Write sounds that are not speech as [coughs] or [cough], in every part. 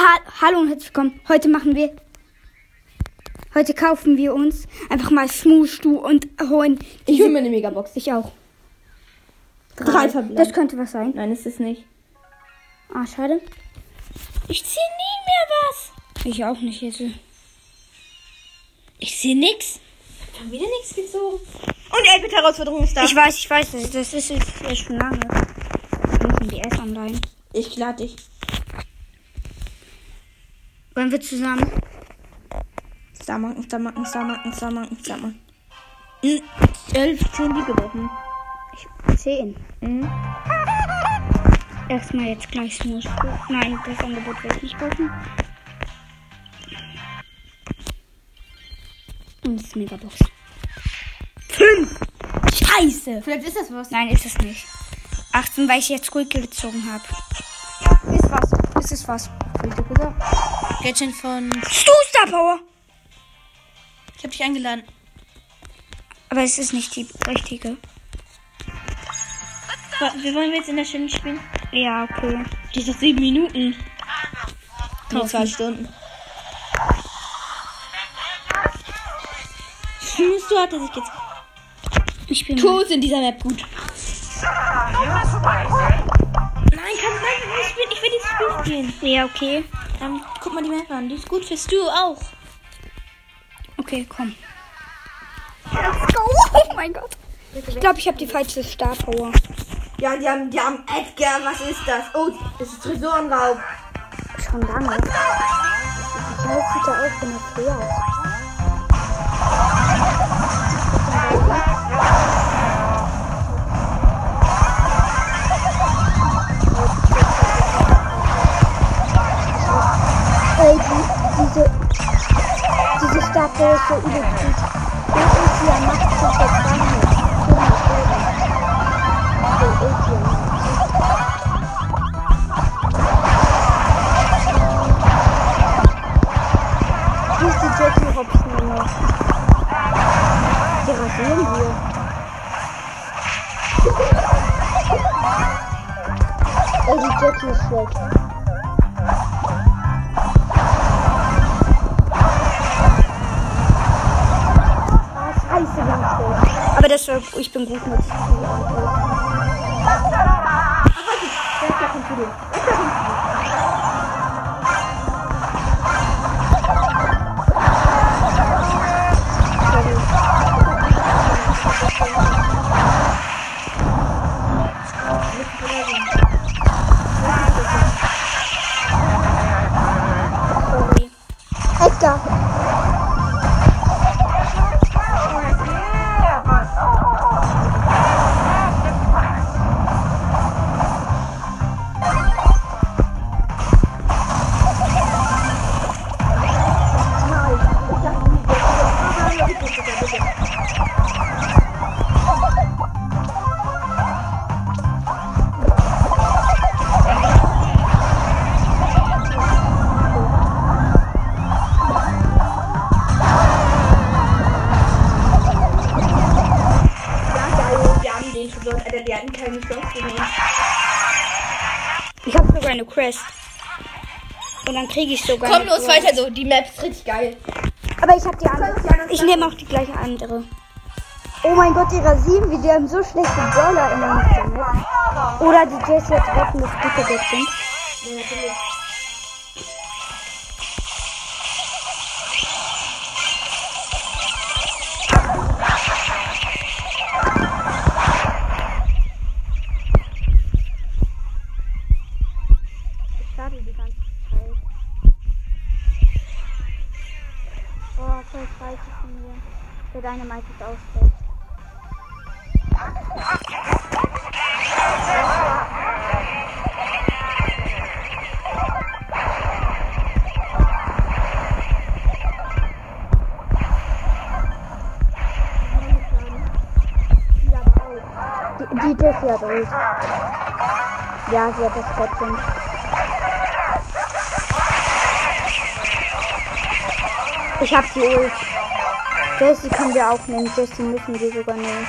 Ha Hallo und herzlich willkommen. Heute machen wir. Heute kaufen wir uns einfach mal Smooshu und holen. Ich hole mir eine Megabox. Ich auch. Drei verbleiben. Das könnte was sein. Nein, ist es nicht. Ah, schade. Ich sehe nie mehr was. Ich auch nicht jetzt. Ich sehe nix. Ich habe wieder nichts gezogen. Und 11 Herausforderung ist da. Ich weiß, ich weiß, das ist jetzt schon lange. Wir müssen die erst online. ich lade dich. Wollen wir zusammen? Starmarken, Starmarken, Starmarken, Starmarken, Starmarken. Mhm. 11, 10 die gebrochen. Zehn. Mhm. Erstmal jetzt gleich Smooshu. Nein, das Angebot werde ich nicht kaufen. Und das Megabox. Fünf! Scheiße! Vielleicht ist das was. Nein, ist es nicht. 18, weil ich jetzt Squeaky gezogen habe. Ist was. Ist es was? Bitte gesagt. Gadget von. Stu Star Power! Ich habe dich eingeladen. Aber es ist nicht die richtige. Wir wollen jetzt in der Stunde spielen. Ja, okay. Die ist noch 7 Minuten. Kaufen. zwei Stunden. Findest du, hat er sich jetzt. Ich bin. Ist in dieser Map gut. Ich spielen. Ja, okay. Dann guck mal die Map an. Die ist gut fürs Du auch. Okay, komm. Let's go! Oh mein Gott. Ich glaube, ich habe die falsche Star Power. Ja, die haben, die haben Edgar. Was ist das? Oh, das ist Tresorenraub. Schon lange. Ich da auch, wenn er fährt. So gut. Der Ultia macht sich jetzt gar nicht. Der Ultia macht. Hier ist die Jackie Robson noch. Die rasieren wir. Ey, die Jackie ist weg. War, ich bin gut mit. Sorry. Kriege ich sogar. Komm los, weiter so. Die Map ist richtig geil. Aber ich habe die andere. Ich nehme auch die gleiche andere. Oh mein Gott, die rasieren wir. Die haben so schlechte Brawler in der Mitte. Ne? Oder die Jessie jetzt retten, dass die weg sind. Dynamite ist schlecht. Die, die hat Ult. Ja, sie hat das trotzdem. Ich hab die Ult. Jessie können wir auch nehmen. Jessie müssen wir sogar nehmen.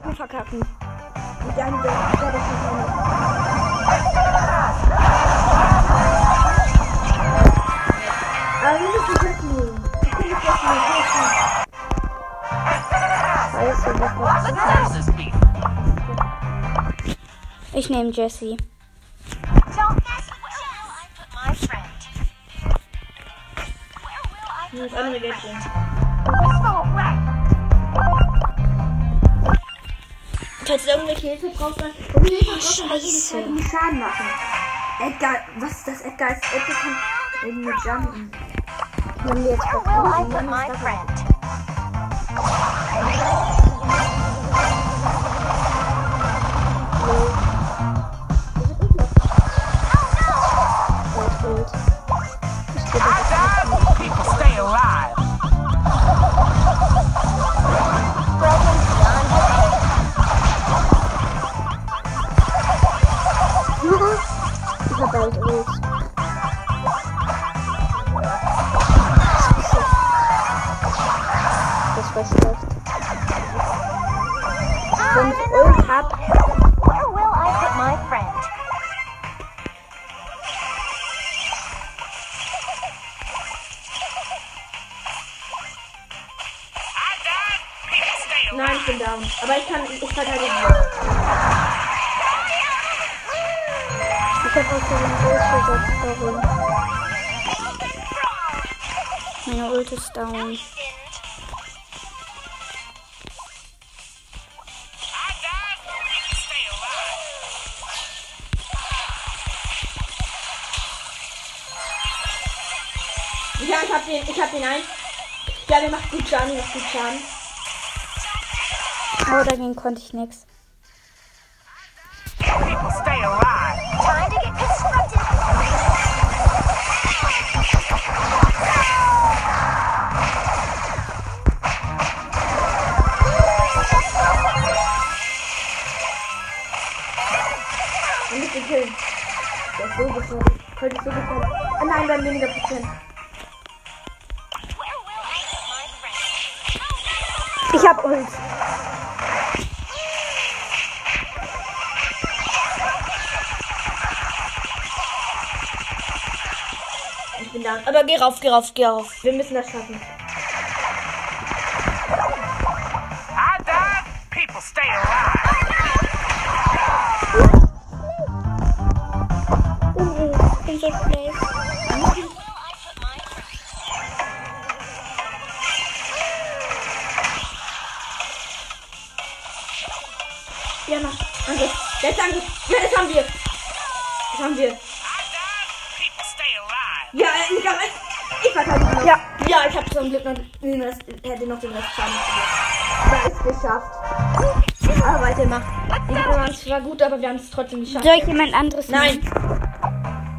Aber verkacken. Und dann der das nicht. Aber wir müssen das nehmen. Wir können das jetzt nicht Scheiße, was war beef. Ich nehme Jessie. Das andere Gätchen. Falls du irgendwelche Hilfe brauchst, dann und Hilfe brauchst, dann jede Zeit einen Schaden machen. Edgar, was ist das? Edgar ist Edgar kann mit jumpen. Wenn wir jetzt Where will I put Meine Ult ist down. Ja, ich hab den, ich hab den ein. Ja, der macht gut Schaden, der macht gut Schaden. Aber dagegen konnte ich nichts. Gefährlich. Könnte so gefährlich. Ah nein, wir haben weniger Prozent. Ich hab Ult. Ich bin down. Aber geh rauf, geh rauf, geh rauf. Wir müssen das schaffen. Noch den Rest Schaden. Da ist geschafft. Aber weitermacht. Die Performance war gut, aber wir haben es trotzdem geschafft. Soll ich jemand anderes Nein. nehmen?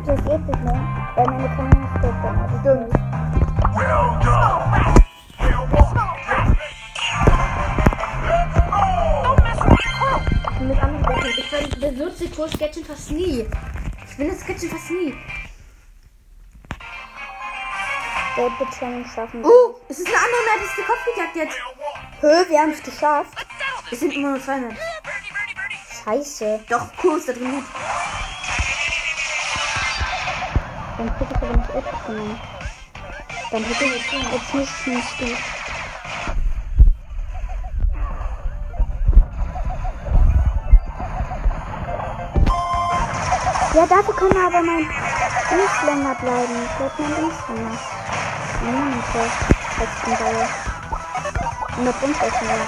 Das geht nicht mehr. Weil meine Kamera steckt dann. Also Stimmt. Mit anderen Gadgets. Ich benutze Tours Gadget fast nie. Ich benutze Gadget fast nie. Wird Challenge schaffen. Oh, es ist eine andere Map, ist der Kopfgejagt jetzt. Hö, wir haben es geschafft. Es sind immer nur zwei Maps. Scheiße. Doch, cool ist da drin gut. Dann hätte ich aber nicht Edge genommen. Dann hätte ich jetzt nicht gut. Ja, dafür kann aber mein Dings länger bleiben. Bleibt mein Dings Und der bringt auch mehr.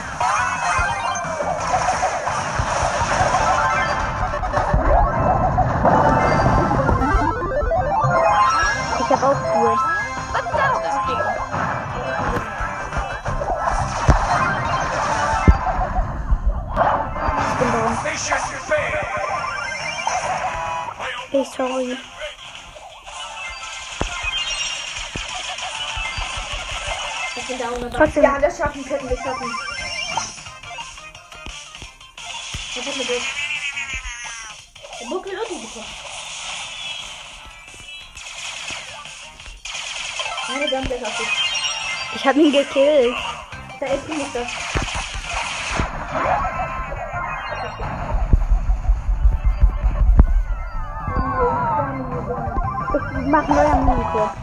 Ich hab auch beef. Ich bin down. Hey, sorry. Trotzdem. Ja, das schaffen können wir schaffen. Was hat mir das? Der Buckel eine Irrtum bekommen. Meine Gun gleich auf dich. Ich hab ihn gekillt. Da ist die Mutter. Mach neuer Monitor.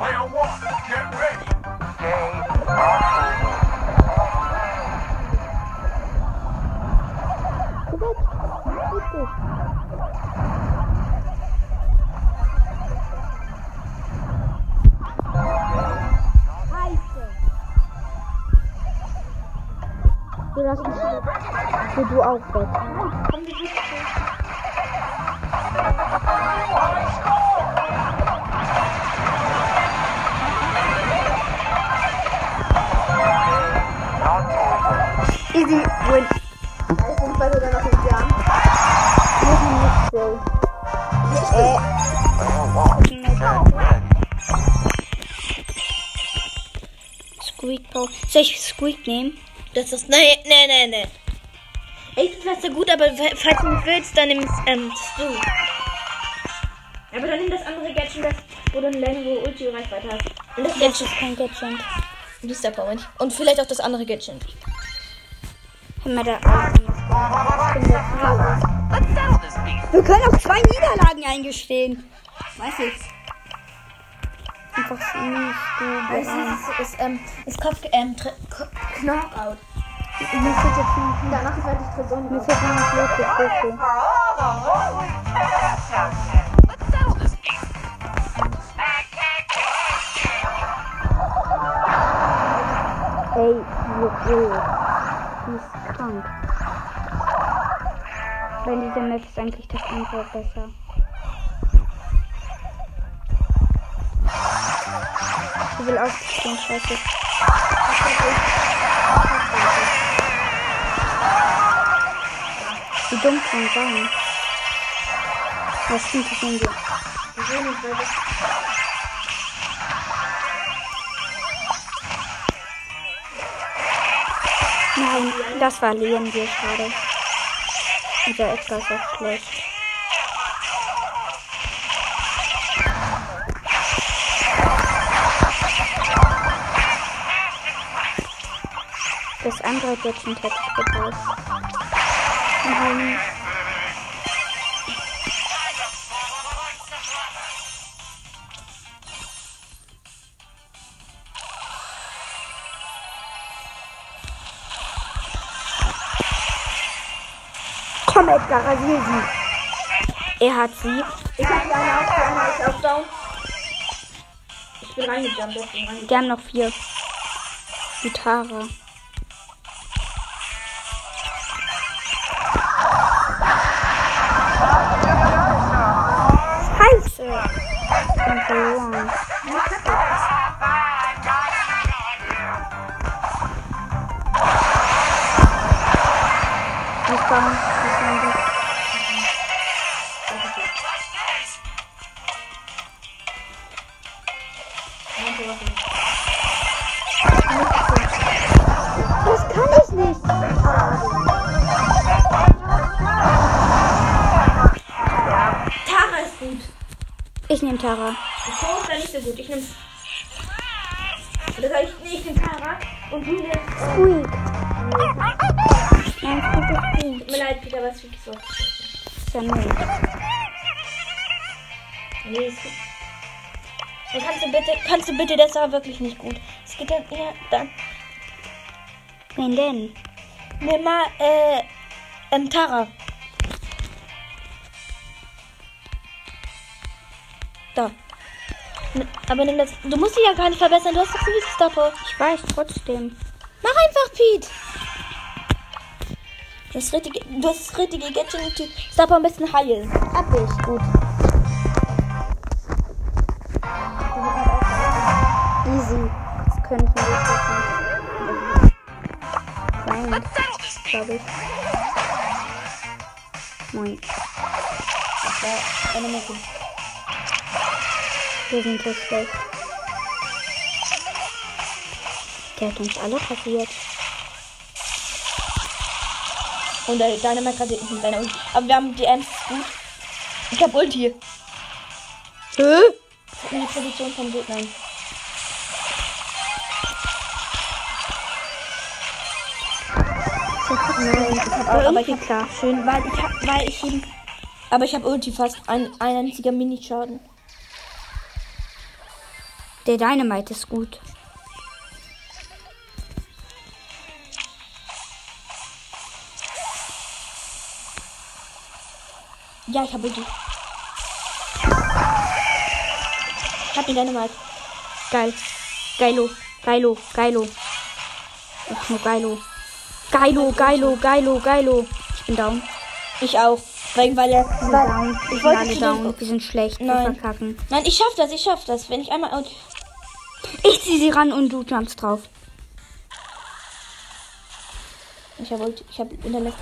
Du lass mich. Geh du auch weg. Easy win. Ich bin bei sogar noch Jahren. Machen nicht so. Äh. Squeak Power. Soll ich Squeak nehmen? Das ist. Nee, nee, nee, nee. Ich finde das so gut, aber fa- falls du nicht willst, dann nimmst ähm, du. Aber dann nimm das andere Gadget, das, wo du eine längere Ulti-Reichweite hast. Und das Gadget. ist kein Gadget. Und das Star Power nicht. Und vielleicht auch das andere Gadget. Hör mal da. Wir können auch zwei Niederlagen eingestehen. Weiß ich. Einfach nicht du. Es ist, ist, ähm, ist Kopf, ähm, Tr- Ko- Knockout. Mir fehlt jetzt noch, Danach ist die Person. mir nur noch. Let's settle this beef. Ey, Loco. Die ist krank. Bei dieser Map ist eigentlich das andere besser. Ich will aufstehen, scheiße. Wie dumm kann sein? Was stimmt das denn? Nein, das war Leon hier, schade. Unser Edgar ist auch schlecht. Andere ich gebraucht. Nein. Komm, Edgar, rasier sie. Er hat sie. Ich hab die eine auf, die eine ist auf Down. Ich bin reingejumpt, deswegen reingejumpt. Die haben noch vier. Die Das kann ich nicht. Tara ist gut. Ich nehme Tara. Pro ist ja nicht so gut. Ich nehm. Oder soll ich. Nee, ich nehm Tara. Und du nimmst. Äh, Squeak. Nein, ist gut. tut mir leid, Peter, was wirklich so. Ist ja nett. Nee, ist gut. Dann kannst du bitte. Kannst du bitte, das war wirklich nicht gut. Es geht dann eher. Dann. Wen denn? Nimm mal, äh. Ähm, Tara. Da. Aber nimm das. Du musst dich ja gar nicht verbessern. Du hast doch sowieso Star Power. Ich weiß trotzdem. Mach einfach, Pete. Das richtige, das richtige Gadget Star Power am besten heilen. Hab ich. Gut. Easy. Das könnten wir schaffen. Nein, glaube ich. Moin. Ja, eine Messe. Wir sind so schlecht. Der hat uns alle passiert. Und der Dynamite gerade mit seiner Ulti. Aber wir haben die Ems gut. Ich hab Ulti. Hä? In die Position vom Gegner. Nein, ich hab Aber, auch aber ich hab klar. schön, weil ich hab, weil ich eben. Aber ich hab Ulti fast. Ein, ein einziger Mini-Schaden. Der Dynamite ist gut. Ja, ich habe Ulti. Ich hab den Dynamite. Geil. Geilo. Geilo. Geilo. Ach, nur Geilo. Geilo, Geilo, Geilo, Geilo. Ich bin down. Ich auch. Weil, weil er. Wir sind Weil, down. Ich wollte alle down. Wir sind schlecht. Nein. verkacken. Nein, ich schaff das, ich schaff das. Wenn ich einmal. Ich zieh sie ran und du jumpst drauf. ich habe Ulti. Ich habe in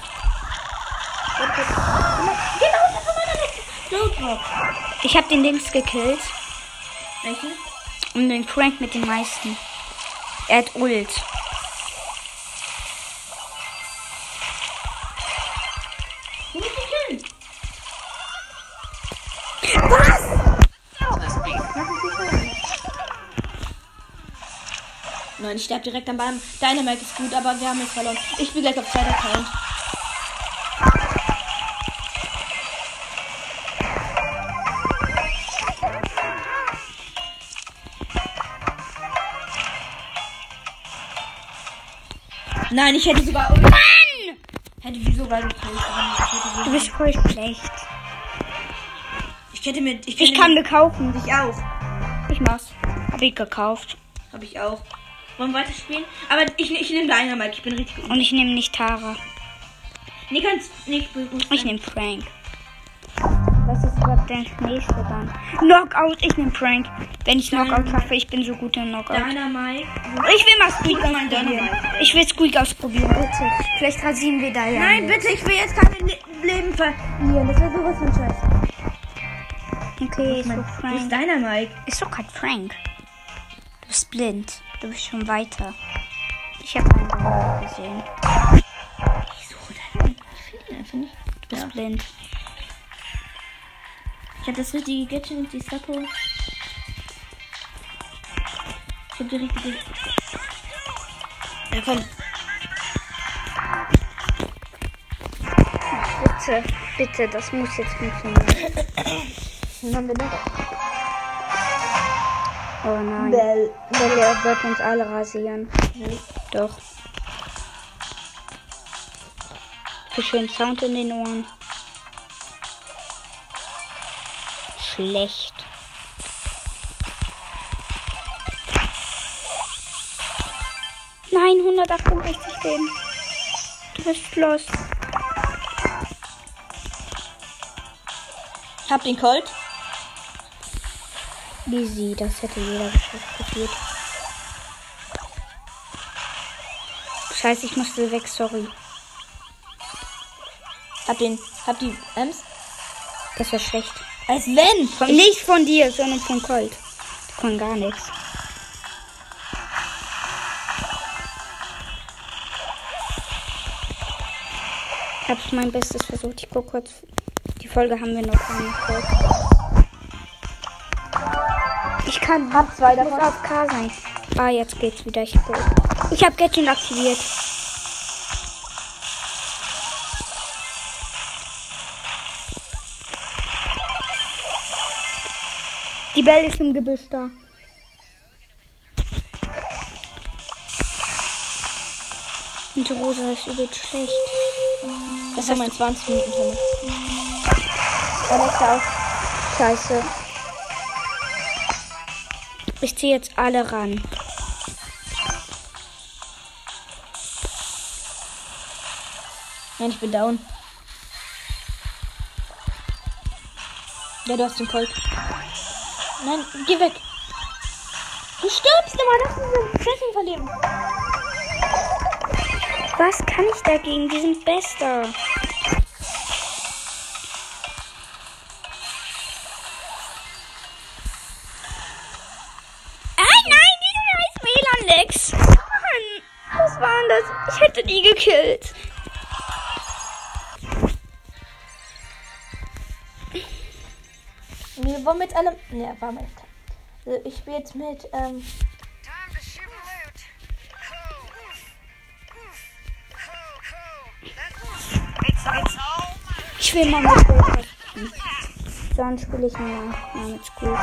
Ich hab den Dings gekillt. Welchen? Und den Frank mit den meisten. Er hat Ult. Nein, ich sterbe direkt am Ball. Dynamite ist gut, aber wir haben jetzt verloren. Ich spiele gleich auf zweiter Account. Nein, ich hätte sogar. Mann! Hätte die sogar aber hätte Du bist voll schlecht. Ich hätte mir. Ich, Ich kann mir, kaufen. Ich auch. Ich mach's. Hab ich gekauft. Habe ich auch. Wollen wir weiterspielen? Aber ich, ich nehme Dynamite. Ich bin richtig gut. Und ich nehme nicht Tara. Nee, nicht gut. Ich nehme Frank. Der nächste dann? Knockout. Ich nehme Frank. Wenn ich Knockout schaffe, ich bin so gut in Knockout. Dynamite. Ich will mal Squeak ausprobieren. Ich will Squeak ausprobieren, bitte. Vielleicht rasieren wir da ja. Nein, bitte, ich will jetzt keine Le Leben verlieren. Das wäre sowas von scheiße. Okay, ist so Wo ist Frank. Dynamite? Ist doch kein Frank. Du bist blind. Du bist schon weiter. Ich habe einen gesehen. Ich suche Dynamite. Ich finde ihn einfach nicht. Du bist blind. Ich habe das richtige Gadget und die Sapo. Ich habe die richtige. Ja, komm. Bitte, bitte, das muss jetzt funktionieren. [coughs] Dann noch. Oh nein. Bell. Bell wird uns alle rasieren. Doch. Für schön Sound in den Ohren. Schlecht. Nein, 168 Leben. Du bist los. Ich hab den Colt. Easy, das hätte jeder geschafft gefühlt. Scheiße, ich musste weg, sorry. Hab den. Hab die Ems. Das war schlecht. Als wenn. Von, nicht von dir, sondern von Colt. Von gar nichts. Ich habe mein Bestes versucht. Ich gucke kurz. Die Folge haben wir noch gar nicht. Ich kann. Hab zwei davon. auf K sein. Ah, jetzt geht's wieder. Ich, ich habe Gadget aktiviert. Die Belle ist im Gebüsch da. Und die Rosa ist übel schlecht. Das war mein 20 Minuten Timer. Alexa auch. Scheiße. Ich ziehe jetzt alle ran. Nein, ich bin down. Ja, du hast den Colt. Nein, geh weg. Du stirbst immer, das ist ein Treffing verlieren. Was kann ich dagegen? Die sind bester. Wollen mit allem. Ja, war mein Tag. Also ich spiele jetzt mit. Ähm, Ich will mal mit Gold spielen. Sonst spiele ich mal, mal mit Squeak.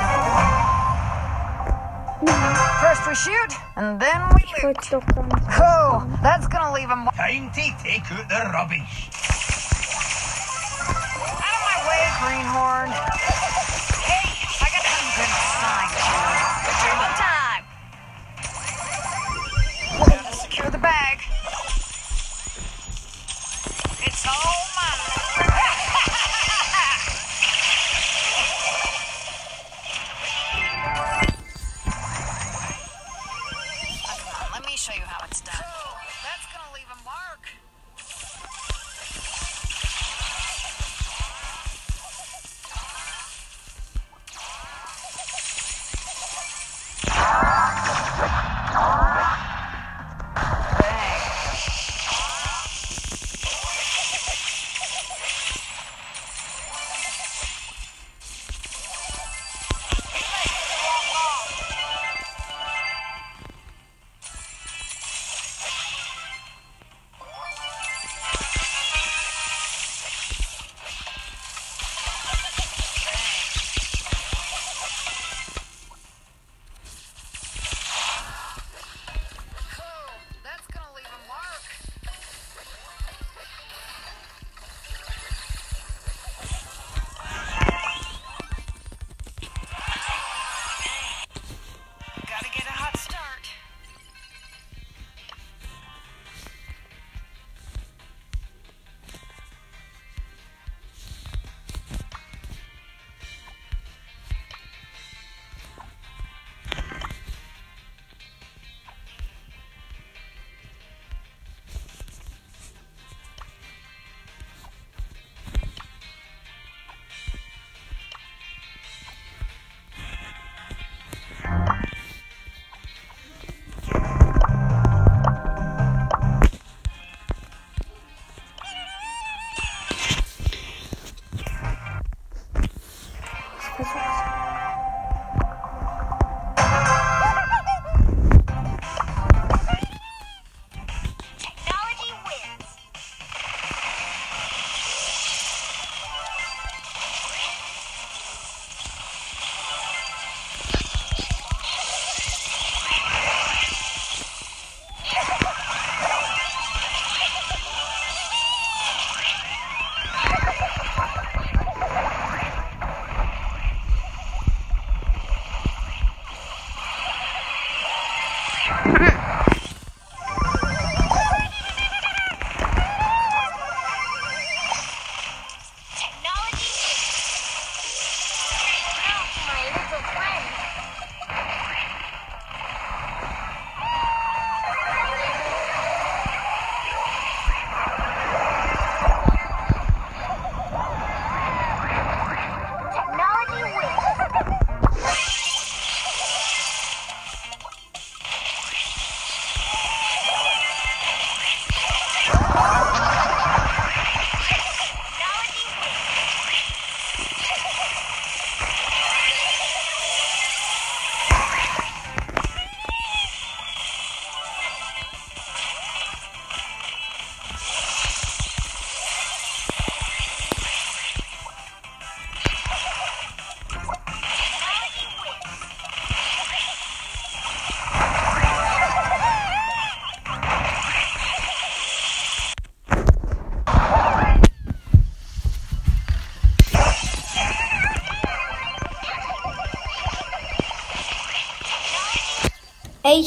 First we shoot, and then we loot. Cool. That's gonna leave him. Out Time to take out the rubbish. of my way, greenhorn.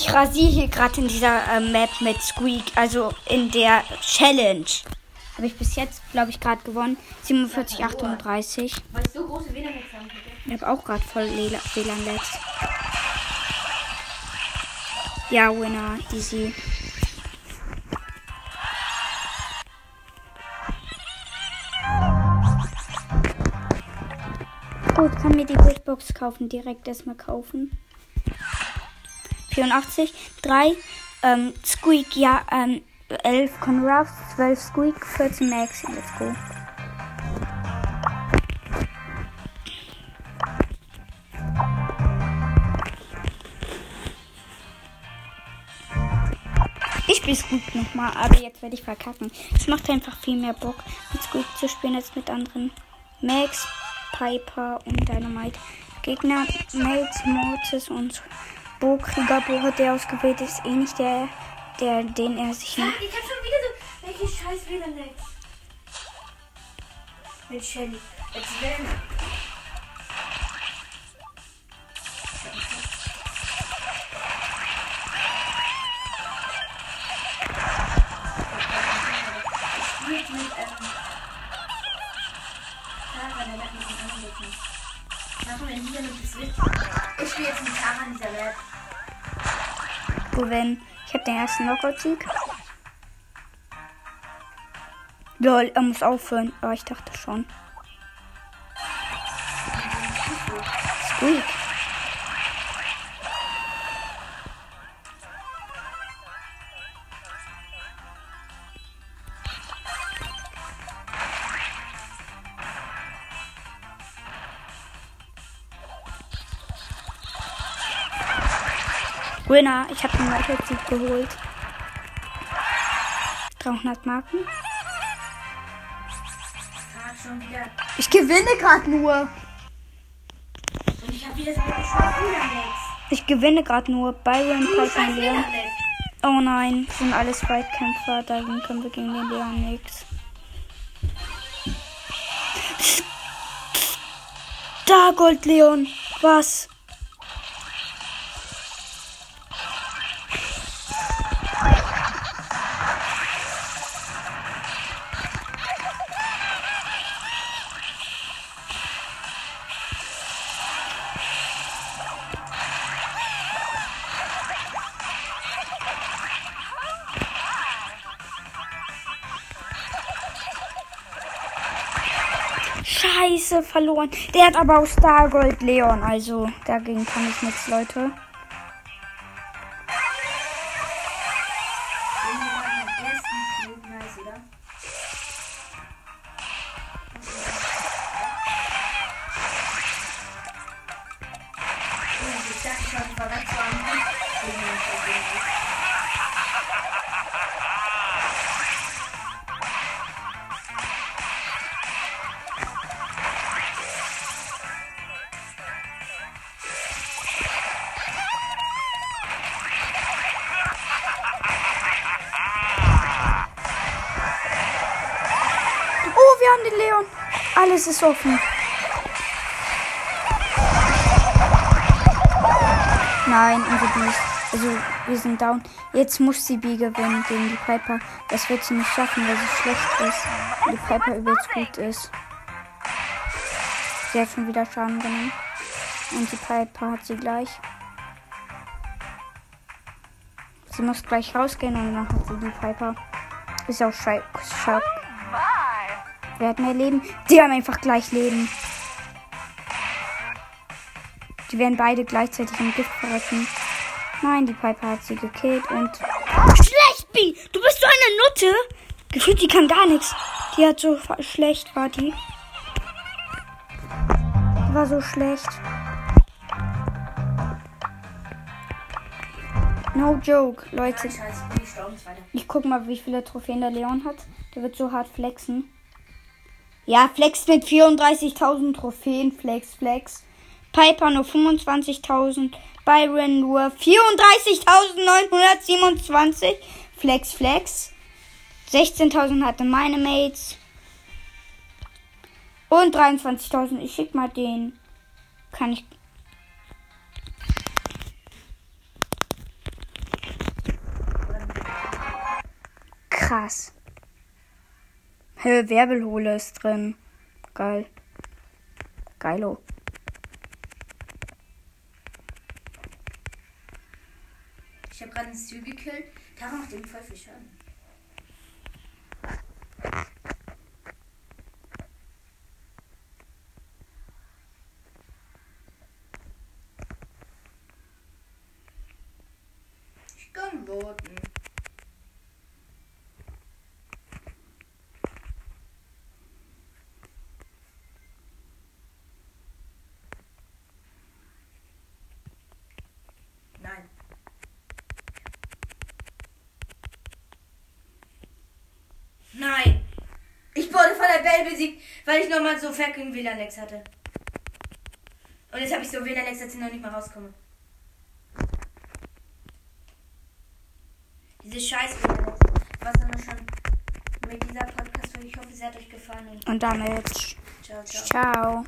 Ich rasiere hier gerade in dieser äh, Map mit Squeak, also in der Challenge. Habe ich bis jetzt, glaube ich, gerade gewonnen. 47, 38. Weil ich so große WLAN-Netze haben hätte. Ich habe auch gerade voll WLAN-Lags. Ja, Winner, easy. Gut, kann mir die Big Box kaufen. Direkt erstmal kaufen. 84, 3, ähm, Squeak, ja, ähm, 11 Conruff, 12 Squeak, 14 Max. Let's go. Ich spiele Squeak nochmal, aber jetzt werde ich verkacken. Es macht einfach viel mehr Bock, mit Squeak zu spielen als mit anderen. Max, Piper und Dynamite. Gegner Max, Mortis und Bo hat der ausgewählt, ist eh nicht der, der, den er sich nimmt. ich hab schon wieder so. Welche scheiß WLAN-Lags? Mit Shelly. Jetzt werden. Machen wir in dieser mit Switch. Ich spiele jetzt mit Tara in dieser Map. Wenn ich habe den ersten Knockout-Sieg. Lol, er muss aufhören. Aber ich dachte schon. Squeak. Winner, ich habe den Knockout-Sieg geholt. 300 Marken. Ich gewinne gerade nur. Ich. Ich gewinne gerade nur. Byron, Python, Leon. Oh nein, sind alles Weitkämpfer. Dagegen können wir gegen den Leon nix. Da, Gold Leon. Was? Verloren. Der hat aber auch Stargold Leon, also dagegen kann ich nichts, Leute. Alles ist offen. Nein, unsere B ist, also wir sind down. Jetzt muss sie B gewinnen gegen die Piper. Das wird sie nicht schaffen, weil sie schlecht ist. Und die Piper übelst gut ist. Sie hat schon wieder Schaden genommen. Und die Piper hat sie gleich. Sie muss gleich rausgehen und dann hat sie die Piper. Ist auch schei Wer hat mehr Leben? Die haben einfach gleich Leben. Die werden beide gleichzeitig im Gift verrecken. Nein, die Piper hat sie gekillt und. Schlecht, B! Du bist so eine Nutte! Gefühlt, die kann gar nichts. Die hat so schlecht, war die. Die war so schlecht. No joke, Leute. Ich guck mal, wie viele Trophäen der Leon hat. Der wird so hart flexen. Ja, flex mit 34.000 Trophäen. Flex, flex. Piper nur 25.000. Byron nur 34.927. Flex, flex. 16.000 hatte meine Mates. Und 23.000. Ich schick mal den. Kann ich. Krass. Hä, Werbelhole ist drin. Geil. Geilo. Ich habe gerade einen Stu gekillt. Tara macht ihm voll viel Schaden. Weil ich nochmal so fucking WLAN-Lex hatte. Und jetzt habe ich so WLAN-Lex, dass ich noch nicht mal rauskomme. Diese scheiß WLAN-Lex. Was dann schon mit dieser Podcast-Folge. Ich hoffe, sie hat euch gefallen. Und damit. ciao. ciao. ciao.